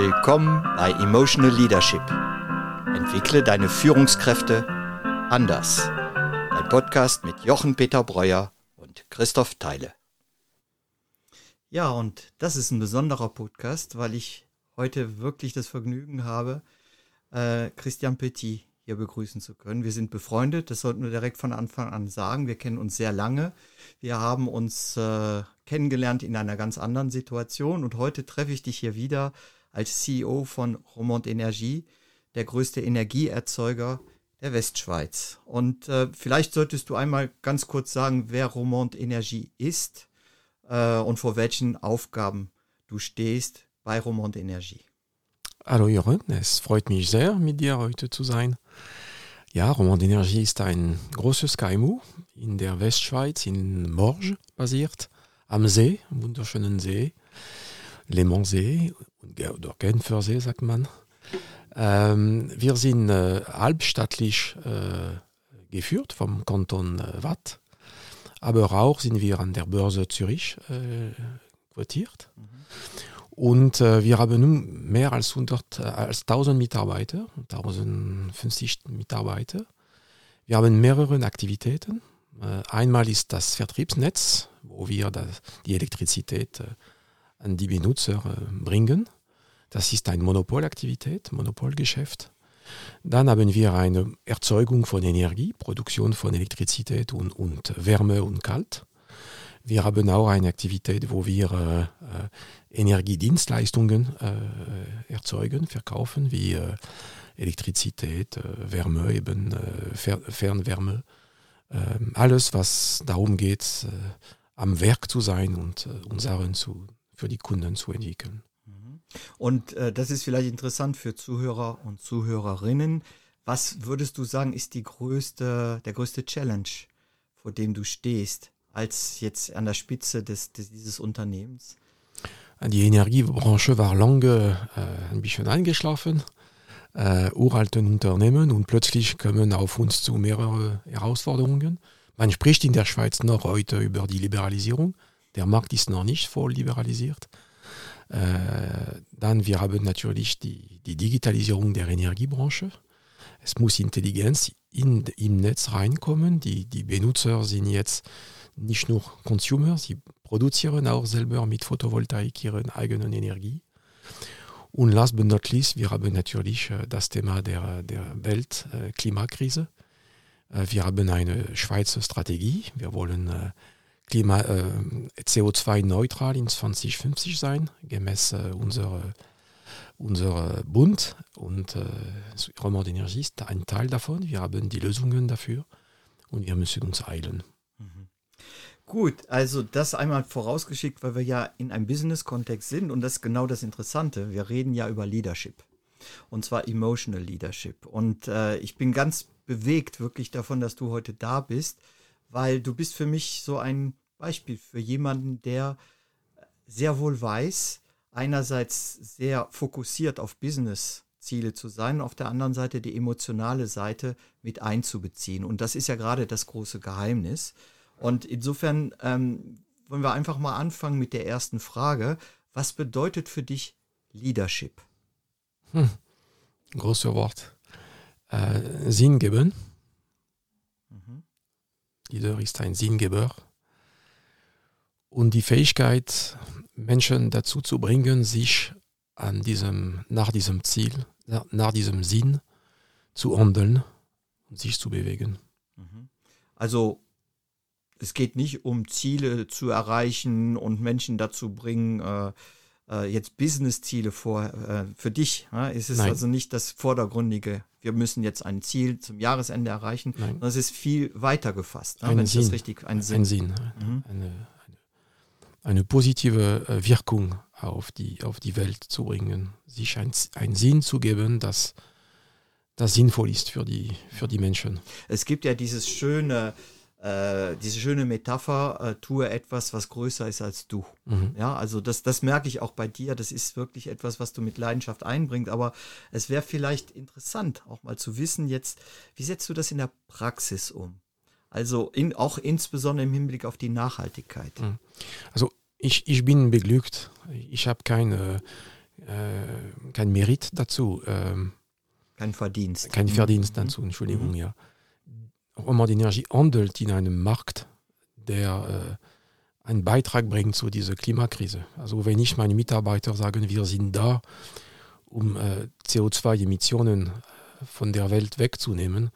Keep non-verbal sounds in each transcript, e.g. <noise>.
Willkommen bei Emotional Leadership. Entwickle deine Führungskräfte anders. Ein Podcast mit Jochen Peter Breuer und Christoph Teile. Ja, und das ist ein besonderer Podcast, weil ich heute wirklich das Vergnügen habe, äh, Christian Petit hier begrüßen zu können. Wir sind befreundet, das sollten wir direkt von Anfang an sagen. Wir kennen uns sehr lange. Wir haben uns äh, kennengelernt in einer ganz anderen Situation und heute treffe ich dich hier wieder als CEO von Romont Energie, der größte Energieerzeuger der Westschweiz. Und äh, vielleicht solltest du einmal ganz kurz sagen, wer Romont Energie ist äh, und vor welchen Aufgaben du stehst bei Romont Energie. Hallo Jörn, es freut mich sehr, mit dir heute zu sein. Ja, Roman Energie ist ein großes KMU in der Westschweiz, in Morges basiert, am See, wunderschönen See, Le Montsee oder Genfersee sagt man. Ähm, wir sind äh, halbstaatlich äh, geführt vom Kanton äh, Watt, aber auch sind wir an der Börse Zürich äh, quotiert. Mhm. Und äh, wir haben nun mehr als 100, äh, als 1000 Mitarbeiter, 1050 Mitarbeiter. Wir haben mehrere Aktivitäten. Einmal ist das Vertriebsnetz, wo wir das, die Elektrizität äh, an die Benutzer äh, bringen. Das ist eine Monopolaktivität, Monopolgeschäft. Dann haben wir eine Erzeugung von Energie, Produktion von Elektrizität und, und Wärme und Kalt. Wir haben auch eine Aktivität, wo wir äh, äh Energiedienstleistungen äh, erzeugen, verkaufen, wie äh, Elektrizität, äh, Wärme, eben Fer Fernwärme. Ähm, alles, was darum geht, am Werk zu sein und Unseren zu, für die Kunden zu entwickeln. Mhm. Und das ist vielleicht interessant für Zuhörer und Zuhörerinnen. Was würdest du sagen, ist die größte, der größte Challenge, vor dem du stehst? als jetzt an der Spitze des, des dieses Unternehmens? Die Energiebranche war lange äh, ein bisschen eingeschlafen, äh, uralten Unternehmen und plötzlich kommen auf uns zu mehrere Herausforderungen. Man spricht in der Schweiz noch heute über die Liberalisierung. Der Markt ist noch nicht voll liberalisiert. Äh, dann wir haben natürlich die, die Digitalisierung der Energiebranche. Es muss Intelligenz in, im Netz reinkommen. Die, die Benutzer sind jetzt nicht nur Consumer, sie produzieren auch selber mit Photovoltaik ihre eigenen Energie. Und last but not least, wir haben natürlich äh, das Thema der, der Weltklimakrise. Äh, wir haben eine Schweizer Strategie. Wir wollen äh, Klima, CO2-neutral in 2050 sein, gemäß unserer unser Bund und äh, Romand Energie ist ein Teil davon. Wir haben die Lösungen dafür und wir müssen uns eilen. Gut, also das einmal vorausgeschickt, weil wir ja in einem Business-Kontext sind und das ist genau das Interessante. Wir reden ja über Leadership und zwar Emotional Leadership. Und äh, ich bin ganz bewegt wirklich davon, dass du heute da bist, weil du bist für mich so ein Beispiel für jemanden, der sehr wohl weiß, einerseits sehr fokussiert auf Business-Ziele zu sein, auf der anderen Seite die emotionale Seite mit einzubeziehen. Und das ist ja gerade das große Geheimnis. Und insofern ähm, wollen wir einfach mal anfangen mit der ersten Frage. Was bedeutet für dich Leadership? Hm. Großes Wort. Äh, Sinn geben. Mhm. Leader ist ein Sinngeber. Und die Fähigkeit, Menschen dazu zu bringen, sich an diesem, nach diesem Ziel, nach diesem Sinn zu handeln und sich zu bewegen. Mhm. Also es geht nicht um Ziele zu erreichen und Menschen dazu bringen, äh, jetzt Business-Ziele vor, äh, für dich. Ja? Es ist Nein. also nicht das Vordergründige, wir müssen jetzt ein Ziel zum Jahresende erreichen, Nein. sondern es ist viel weiter gefasst, ja? wenn Sinn. das richtig ein Sinn. Ein Sinn. Mhm. Eine, eine, eine, positive äh, Wirkung auf die, auf die Welt zu bringen, sich einen Sinn zu geben, dass das sinnvoll ist für die, für die Menschen. Es gibt ja dieses schöne äh, diese schöne Metapher, äh, tue etwas, was größer ist als du. Mhm. Ja, also das, das merke ich auch bei dir. Das ist wirklich etwas, was du mit Leidenschaft einbringst. Aber es wäre vielleicht interessant, auch mal zu wissen jetzt, wie setzt du das in der Praxis um? Also in, auch insbesondere im Hinblick auf die Nachhaltigkeit. Mhm. Also ich, ich bin beglückt. Ich habe keine äh, kein Merit dazu. Ähm, kein Verdienst. Kein Verdienst mhm. dazu, Entschuldigung, mhm. ja. Roman Energie handelt in einem Markt, der äh, einen Beitrag bringt zu dieser Klimakrise. Also wenn ich meine Mitarbeiter sagen, wir sind da, um äh, CO2-Emissionen von der Welt wegzunehmen,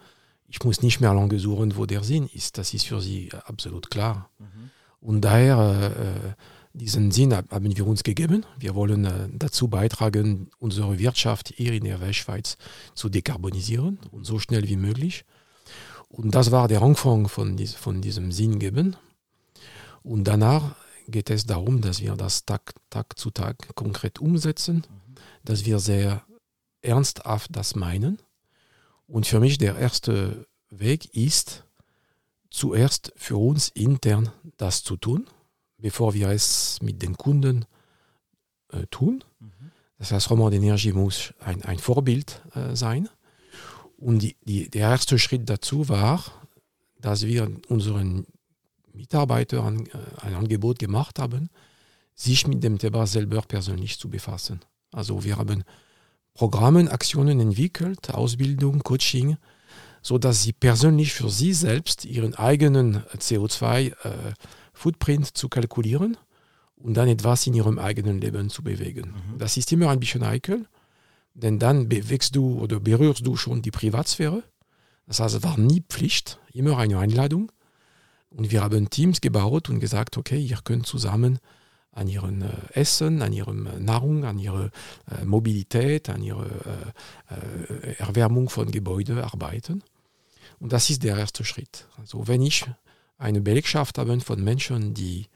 ich muss nicht mehr lange suchen, wo der Sinn ist. Das ist für sie absolut klar. Mhm. Und daher, äh, diesen Sinn haben wir uns gegeben. Wir wollen äh, dazu beitragen, unsere Wirtschaft hier in der Westschweiz zu dekarbonisieren und so schnell wie möglich. Und das war der Anfang von, dies, von diesem Sinn geben. Und danach geht es darum, dass wir das Tag, Tag zu Tag konkret umsetzen, mhm. dass wir sehr ernsthaft das meinen und für mich der erste Weg ist, zuerst für uns intern das zu tun, bevor wir es mit den Kunden äh, tun. Mhm. Das heißt, Roman Energie muss ein, ein Vorbild äh, sein. Und die, die, der erste Schritt dazu war, dass wir unseren Mitarbeitern äh, ein Angebot gemacht haben, sich mit dem Thema selber persönlich zu befassen. Also wir haben Programmen, Aktionen entwickelt, Ausbildung, Coaching, so dass sie persönlich für sie selbst ihren eigenen CO2-Footprint äh, zu kalkulieren und dann etwas in ihrem eigenen Leben zu bewegen. Mhm. Das ist immer ein bisschen heikel, denn dann bewegst du oder berührst du schon die Privatsphäre. Das heißt, es war nie Pflicht, immer eine Einladung. Und wir haben Teams gebaut und gesagt, okay, ihr könnt zusammen an ihrem äh, Essen, an ihrer Nahrung, an ihrer äh, Mobilität, an ihrer äh, Erwärmung von Gebäuden arbeiten. Und das ist der erste Schritt. Also wenn ich eine Belegschaft habe von Menschen, die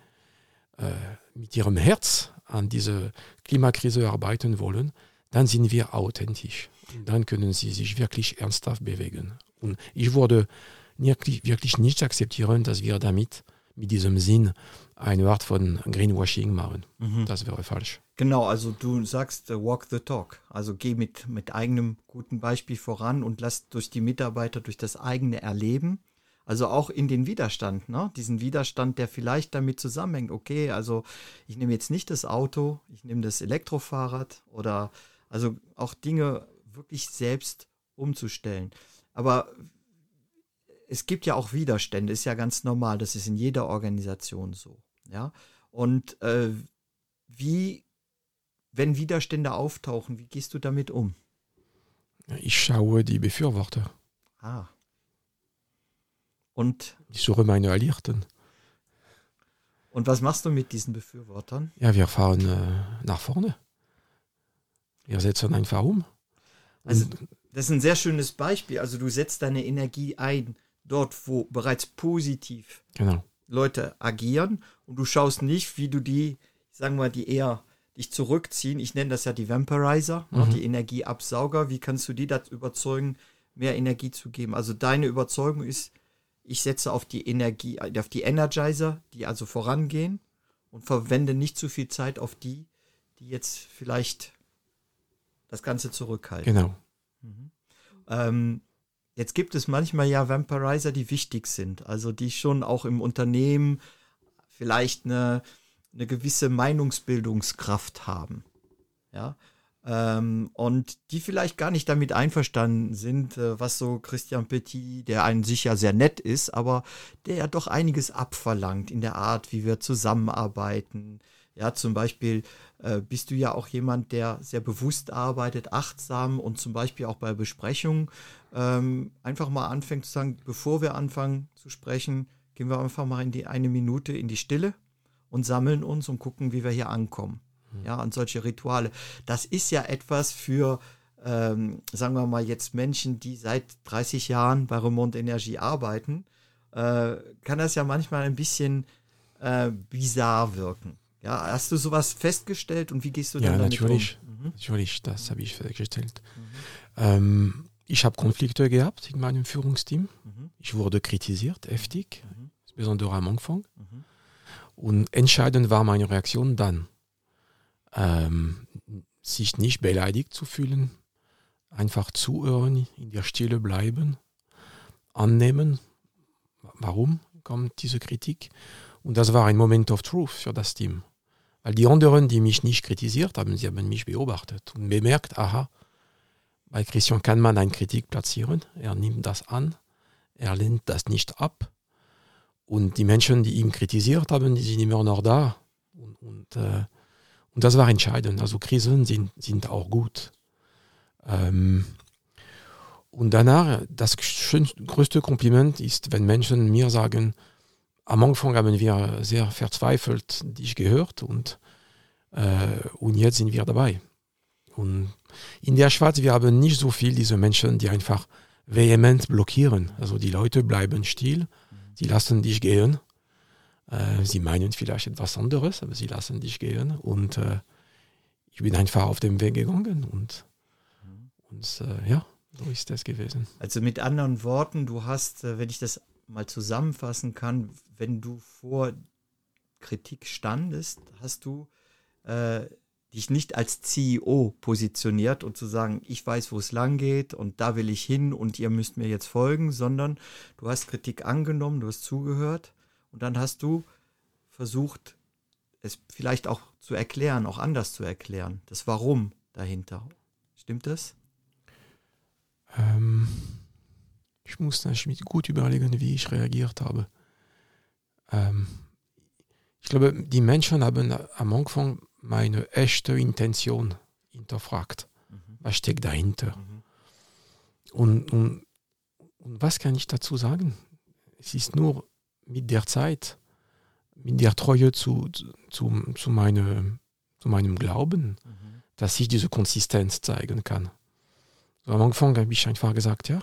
mit ihrem Herz an dieser Klimakrise arbeiten wollen, dann sind wir authentisch. Dann können sie sich wirklich ernsthaft bewegen. Und ich würde wirklich, nicht akzeptieren, dass wir damit mit diesem Sinn eine Art von Greenwashing machen. Mhm. Das wäre falsch. Genau, also du sagst uh, walk the talk. Also geh mit, mit eigenem guten Beispiel voran und lass durch die Mitarbeiter, durch das eigene Erleben, also auch in den Widerstand, ne? diesen Widerstand, der vielleicht damit zusammenhängt, okay, also ich nehme jetzt nicht das Auto, ich nehme das Elektrofahrrad oder also auch Dinge wirklich selbst umzustellen. Aber es gibt ja auch Widerstände, ist ja ganz normal, das ist in jeder Organisation so. Ja, und äh, wie, wenn Widerstände auftauchen, wie gehst du damit um? Ich schaue die Befürworter. Ah. Und? Ich suche meine Alliierten. Und was machst du mit diesen Befürwortern? Ja, wir fahren äh, nach vorne. Wir setzen einfach um. Also, das ist ein sehr schönes Beispiel. Also, du setzt deine Energie ein dort, wo bereits positiv genau. Leute agieren und du schaust nicht, wie du die, sagen wir, die eher dich zurückziehen. Ich nenne das ja die Vampirizer, ne, mhm. die Energieabsauger. Wie kannst du die dazu überzeugen, mehr Energie zu geben? Also deine Überzeugung ist, ich setze auf die Energie, auf die Energizer, die also vorangehen und verwende nicht zu viel Zeit auf die, die jetzt vielleicht das Ganze zurückhalten. Genau. Mhm. Ähm, Jetzt gibt es manchmal ja Vampirizer, die wichtig sind, also die schon auch im Unternehmen vielleicht eine, eine gewisse Meinungsbildungskraft haben. Ja. Ähm, und die vielleicht gar nicht damit einverstanden sind, äh, was so Christian Petit, der einen sicher sehr nett ist, aber der ja doch einiges abverlangt in der Art, wie wir zusammenarbeiten. Ja, zum Beispiel äh, bist du ja auch jemand, der sehr bewusst arbeitet, achtsam und zum Beispiel auch bei Besprechungen ähm, einfach mal anfängt zu sagen, bevor wir anfangen zu sprechen, gehen wir einfach mal in die eine Minute in die Stille und sammeln uns und gucken, wie wir hier ankommen. Mhm. Ja, an solche Rituale. Das ist ja etwas für, ähm, sagen wir mal jetzt Menschen, die seit 30 Jahren bei Remont Energie arbeiten, äh, kann das ja manchmal ein bisschen äh, bizarr wirken. Ja, hast du sowas festgestellt und wie gehst du ja, damit natürlich. um? Mhm. Natürlich, das habe ich festgestellt. Mhm. Ähm, ich habe Konflikte gehabt in meinem Führungsteam. Mhm. Ich wurde kritisiert, heftig, mhm. insbesondere am Anfang. Mhm. Und entscheidend war meine Reaktion dann, ähm, sich nicht beleidigt zu fühlen, einfach zuhören, in der Stille bleiben, annehmen, warum kommt diese Kritik. Und das war ein Moment of Truth für das Team Weil die anderen, die mich nicht kritisiert haben, sie haben mich beobachtet und bemerkt, aha, bei Christian kann man eine Kritik platzieren, er nimmt das an, er lehnt das nicht ab. Und die Menschen, die ihn kritisiert haben, die sind immer noch da. Und, und, äh, und das war entscheidend. Also Krisen sind, sind auch gut. Ähm, und danach, das schönste, größte Kompliment ist, wenn Menschen mir sagen, am Anfang haben wir sehr verzweifelt dich gehört und, äh, und jetzt sind wir dabei. Und in der Schweiz, wir haben nicht so viel diese Menschen, die einfach vehement blockieren. Also die Leute bleiben still, sie lassen dich gehen. Äh, sie meinen vielleicht etwas anderes, aber sie lassen dich gehen. Und äh, ich bin einfach auf dem Weg gegangen und, und äh, ja, so ist das gewesen. Also mit anderen Worten, du hast, äh, wenn ich das mal zusammenfassen kann, wenn du vor Kritik standest, hast du äh, dich nicht als CEO positioniert und zu sagen, ich weiß, wo es lang geht und da will ich hin und ihr müsst mir jetzt folgen, sondern du hast Kritik angenommen, du hast zugehört und dann hast du versucht, es vielleicht auch zu erklären, auch anders zu erklären, das Warum dahinter. Stimmt das? Ähm, ich muss natürlich gut überlegen, wie ich reagiert habe. Ähm, ich glaube, die Menschen haben am Anfang meine echte Intention hinterfragt. Mhm. Was steckt dahinter? Mhm. Und, und, und was kann ich dazu sagen? Es ist nur mit der Zeit, mit der Treue zu, zu, zu, meine, zu meinem Glauben, mhm. dass ich diese Konsistenz zeigen kann. So am Anfang habe ich einfach gesagt, ja,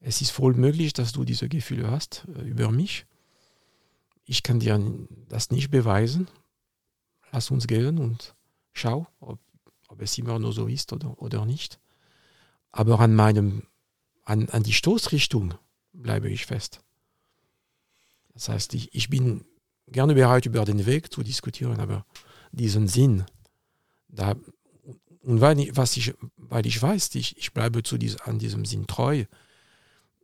es ist voll möglich, dass du diese Gefühle hast äh, über mich. Ich kann dir das nicht beweisen. Lass uns gehen und schau, ob, ob es immer nur so ist oder, oder nicht. Aber an meinem, an, an die Stoßrichtung bleibe ich fest. Das heißt, ich, ich bin gerne bereit, über den Weg zu diskutieren, aber diesen Sinn, da und weil ich, was ich, weil ich weiß, ich, ich bleibe zu dies, an diesem Sinn treu,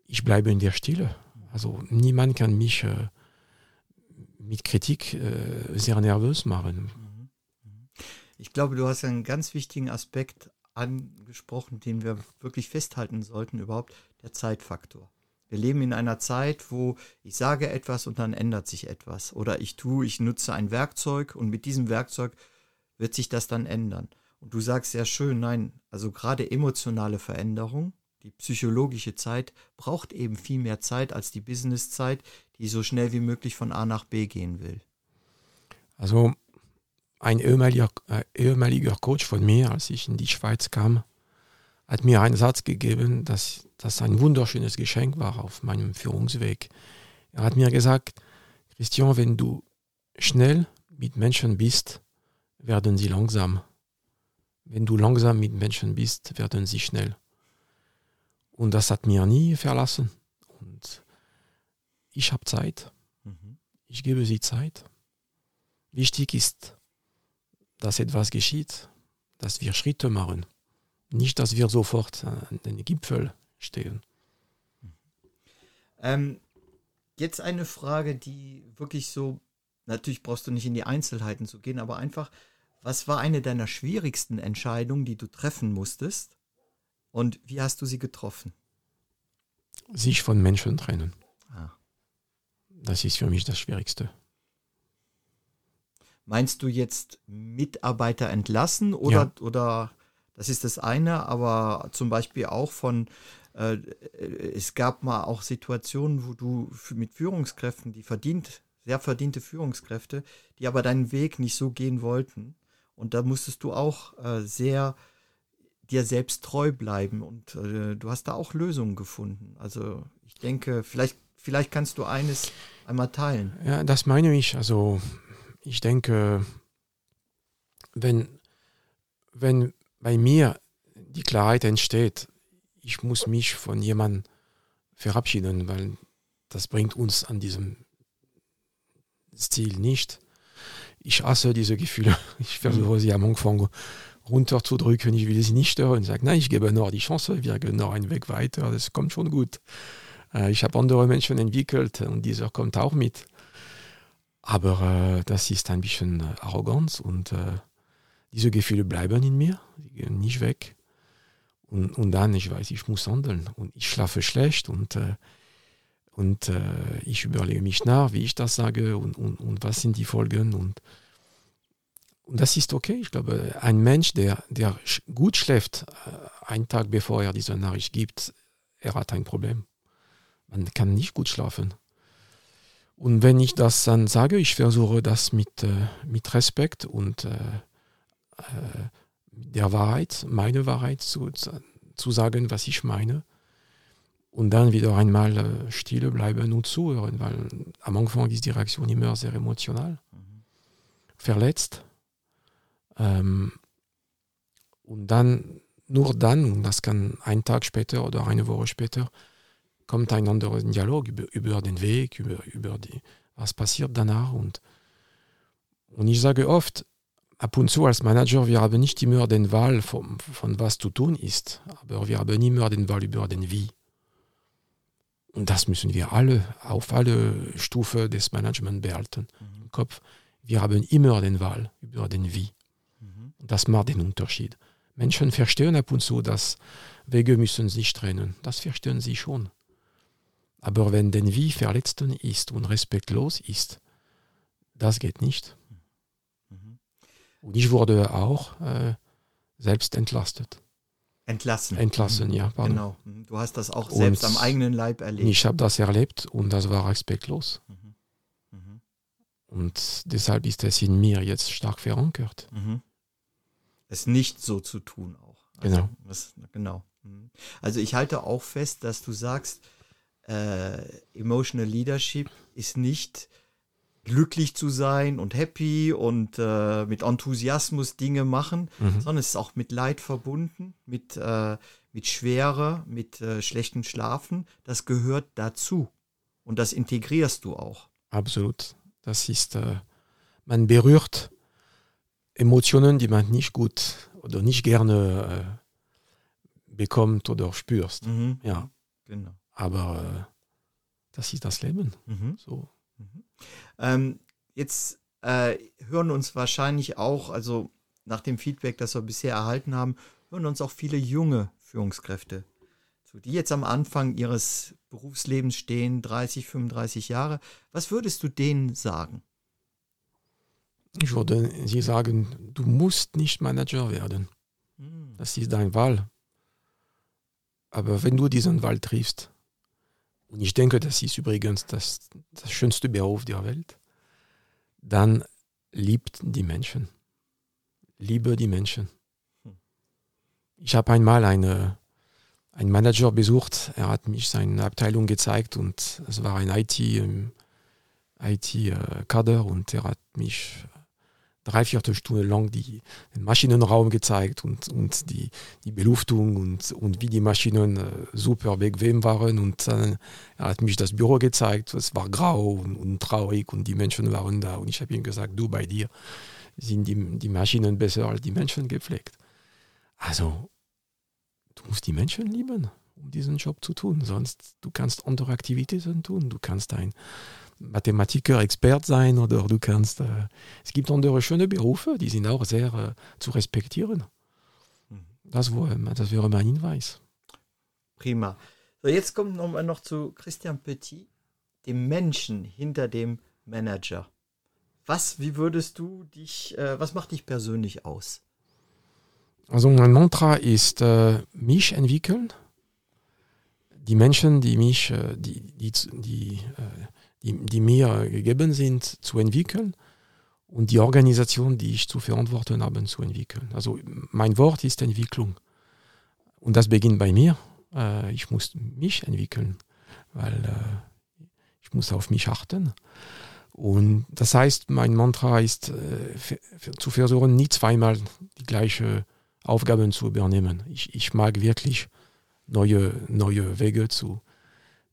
ich bleibe in der Stille. Also niemand kann mich äh, mit Kritik äh, sehr nervös machen. Ich glaube, du hast einen ganz wichtigen Aspekt angesprochen, den wir wirklich festhalten sollten, überhaupt der Zeitfaktor. Wir leben in einer Zeit, wo ich sage etwas und dann ändert sich etwas. Oder ich tue, ich nutze ein Werkzeug und mit diesem Werkzeug wird sich das dann ändern. Und du sagst sehr schön, nein, also gerade emotionale Veränderung, die psychologische Zeit braucht eben viel mehr Zeit als die Businesszeit, die so schnell wie möglich von A nach B gehen will. Also ein ehemaliger, äh, ehemaliger Coach von mir, als ich in die Schweiz kam, hat mir einen Satz gegeben, dass das ein wunderschönes Geschenk war auf meinem Führungsweg. Er hat mir gesagt, Christian, wenn du schnell mit Menschen bist, werden sie langsam. Wenn du langsam mit Menschen bist, werden sie schnell. Und das hat mir nie verlassen. Und ich habe Zeit. Mhm. Ich gebe sie Zeit. Wichtig ist, dass etwas geschieht, dass wir Schritte machen. Nicht, dass wir sofort an den Gipfel stehen. Ähm, jetzt eine Frage, die wirklich so, natürlich brauchst du nicht in die Einzelheiten zu gehen, aber einfach, was war eine deiner schwierigsten Entscheidungen, die du treffen musstest? Und wie hast du sie getroffen? Sich von Menschen trennen. Ah. Das ist für mich das Schwierigste. Meinst du jetzt Mitarbeiter entlassen oder, ja. oder das ist das eine, aber zum Beispiel auch von, äh, es gab mal auch Situationen, wo du mit Führungskräften, die verdient, sehr verdiente Führungskräfte, die aber deinen Weg nicht so gehen wollten, und da musstest du auch äh, sehr dir selbst treu bleiben und äh, du hast da auch Lösungen gefunden. Also ich denke, vielleicht, vielleicht kannst du eines einmal teilen. Ja, das meine ich. Also ich denke, wenn, wenn bei mir die Klarheit entsteht, ich muss mich von jemandem verabschieden, weil das bringt uns an diesem Ziel nicht ich hasse diese Gefühle. <laughs> Ich versuche sie am Anfang runterzudrücken. Ich will sie nicht stören. Ich sage, nein, ich gebe noch die Chance. Wir gehen noch einen Weg weiter. Das kommt schon gut. Äh, ich habe andere Menschen entwickelt und dieser kommt auch mit. Aber äh, das ist ein bisschen äh, Arroganz und äh, diese Gefühle bleiben in mir, die gehen nicht weg. Und, und dann, ich weiß, ich muss handeln und ich schlafe schlecht und, äh, und äh, ich überlege mich nach, wie ich das sage und, und, und was sind die Folgen und, und das ist okay. Ich glaube, ein Mensch, der, der gut schläft, äh, einen Tag bevor er diese Nachricht gibt, er hat ein Problem. Man kann nicht gut schlafen. Und wenn ich das dann sage, ich versuche das mit, äh, mit Respekt und äh, der Wahrheit, meine Wahrheit zu, zu sagen, was ich meine. Und dann wieder einmal äh, stille bleiben und zuhören, weil am Anfang ist die Reaktion immer sehr emotional, mhm. verletzt. Ähm, und dann, nur dann, und das kann ein Tag später oder eine Woche später, kommt ein anderer Dialog über, über den Weg, über, über die, was passiert danach. Und, und ich sage oft, ab und zu als Manager, wir haben nicht immer den Wahl von, von was zu tun ist, aber wir haben immer den Wahl über den Wie. Und das müssen wir alle auf alle Stufen des Managements behalten mhm. im Kopf. Wir haben immer den Wahl über den Wie. Und das macht den Unterschied. Menschen verstehen ab und zu, dass Wege müssen sich trennen. Das verstehen sie schon. Aber wenn den Wie verletzten ist und respektlos ist, das geht nicht. Und ich wurde auch äh, selbst entlastet. Entlassen. Entlassen, ja. Pardon. Genau. Du hast das auch und selbst am eigenen Leib erlebt. Ich habe das erlebt und das war respektlos. Mhm. Mhm. Und deshalb ist es in mir jetzt stark verankert. Mhm. Es nicht so zu tun auch. Also, genau. Was, genau. Mhm. Also ich halte auch fest, dass du sagst, äh, Emotional Leadership ist nicht glücklich zu sein und happy und äh, mit Enthusiasmus Dinge machen, mhm. sondern es ist auch mit Leid verbunden, mit, äh, mit Schwere, mit äh, schlechten Schlafen. Das gehört dazu und das integrierst du auch. Absolut. Das ist, äh, man berührt Emotionen, die man nicht gut oder nicht gerne äh, bekommt oder spürst. Mhm. Ja. Genau. Aber äh, das ist das Leben. Mhm. So. Mhm. Ähm, jetzt äh, hören uns wahrscheinlich auch, also nach dem Feedback, das wir bisher erhalten haben, hören uns auch viele junge Führungskräfte zu, die jetzt am Anfang ihres Berufslebens stehen, 30, 35 Jahre. Was würdest du denen sagen? Ich würde sie sagen, du musst nicht Manager werden. Hm. Das ist deine Wahl. Aber wenn du diesen Wahl triffst, und ich denke, das ist übrigens das, das schönste Beruf der Welt, dann liebt die Menschen. Liebe die Menschen. Ich habe einmal eine, einen Manager besucht, er hat mich seine Abteilung gezeigt und es war ein IT-Kader IT, äh, und er hat mich dreiviertel Stunde lang die, den Maschinenraum gezeigt und, und die, die Beluftung und, und wie die Maschinen äh, super bequem waren. Und äh, er hat mich das Büro gezeigt, es war grau und, und traurig und die Menschen waren da. Und ich habe ihm gesagt, du bei dir sind die, die Maschinen besser als die Menschen gepflegt. Also, du musst die Menschen lieben, um diesen Job zu tun. Sonst du kannst andere Aktivitäten tun. Du kannst ein Mathematiker, Expert sein oder du kannst. Äh, es gibt andere schöne Berufe, die sind auch sehr äh, zu respektieren. Mhm. Das, das wäre mein Hinweis. Prima. So, jetzt kommt noch, noch zu Christian Petit, dem Menschen hinter dem Manager. Was, wie würdest du dich, äh, was macht dich persönlich aus? Also mein Mantra ist äh, mich entwickeln. Die Menschen, die mich, äh, die, die, die äh, die, die mir gegeben sind, zu entwickeln und die Organisation, die ich zu verantworten habe, zu entwickeln. Also mein Wort ist Entwicklung. Und das beginnt bei mir. Äh, ich muss mich entwickeln, weil äh, ich muss auf mich achten. Und das heißt, mein Mantra ist, äh, zu versuchen, nie zweimal die gleiche Aufgaben zu übernehmen. Ich, ich mag wirklich neue, neue Wege zu,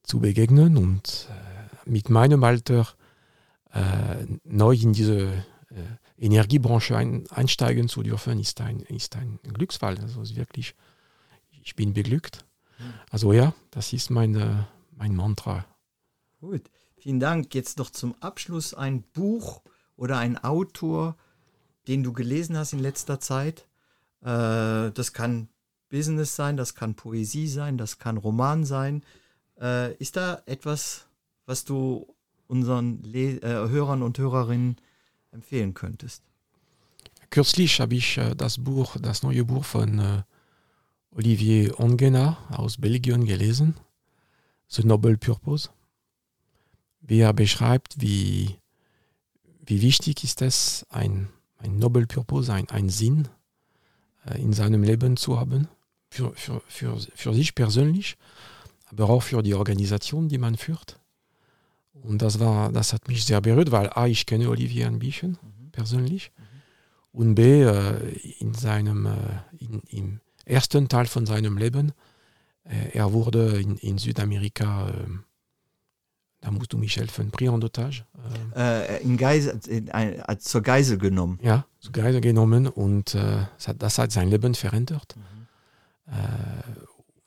zu begegnen und mit meinem Alter äh, neu in diese äh, Energiebranche ein, einsteigen zu dürfen, ist ein, ist ein Glücksfall. Also ist wirklich, ich bin beglückt. Also ja, das ist meine, mein Mantra. Gut. Vielen Dank. Jetzt noch zum Abschluss ein Buch oder ein Autor, den du gelesen hast in letzter Zeit. Äh, das kann Business sein, das kann Poesie sein, das kann Roman sein. Äh, ist da etwas, was du unseren Le äh, Hörern und Hörerinnen empfehlen könntest? Kürzlich habe ich äh, das Buch, das neue Buch von äh, Olivier Ongena aus Belgien gelesen, The Noble Purpose. Wie er beschreibt, wie, wie wichtig ist es, ein, ein Noble Purpose, ein, ein Sinn äh, in seinem Leben zu haben, für, für, für, für sich persönlich, aber auch für die Organisation, die man führt. Und das, war, das hat mich sehr berührt, weil A, ich kenne Olivier ein bisschen mhm. persönlich mhm. und B, äh, in seinem, äh, in, im ersten Teil von seinem Leben, äh, er wurde in, in Südamerika, äh, da musst du mich helfen, pris en otage. Äh, in Geisel, in, zur Geisel genommen. Ja, zur Geisel genommen und äh, das hat, das, hat, sein Leben verändert. Mhm.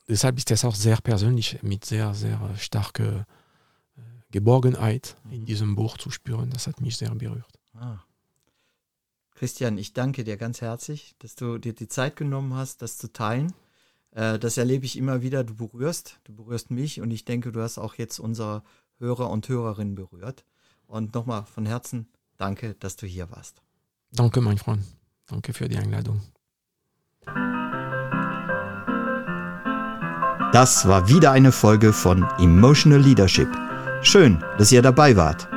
deshalb ist es auch sehr persönlich, mit sehr, sehr starker Geborgenheit in diesem Buch zu spüren. Das hat mich sehr berührt. Ah. Christian, ich danke dir ganz herzlich, dass du dir die Zeit genommen hast, das zu teilen. Äh, das erlebe ich immer wieder. Du berührst, du berührst mich und ich denke, du hast auch jetzt unsere Hörer und Hörerinnen berührt. Und nochmal von Herzen danke, dass du hier warst. Danke, mein Freund. Danke für die Einladung. Das war wieder eine Folge von Emotional Leadership Schön, dass ihr dabei wart.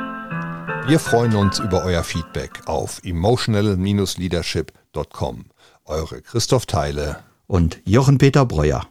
Wir freuen uns über euer Feedback auf emotional-leadership.com. Eure Christoph Teile und Jochen Peter Breuer.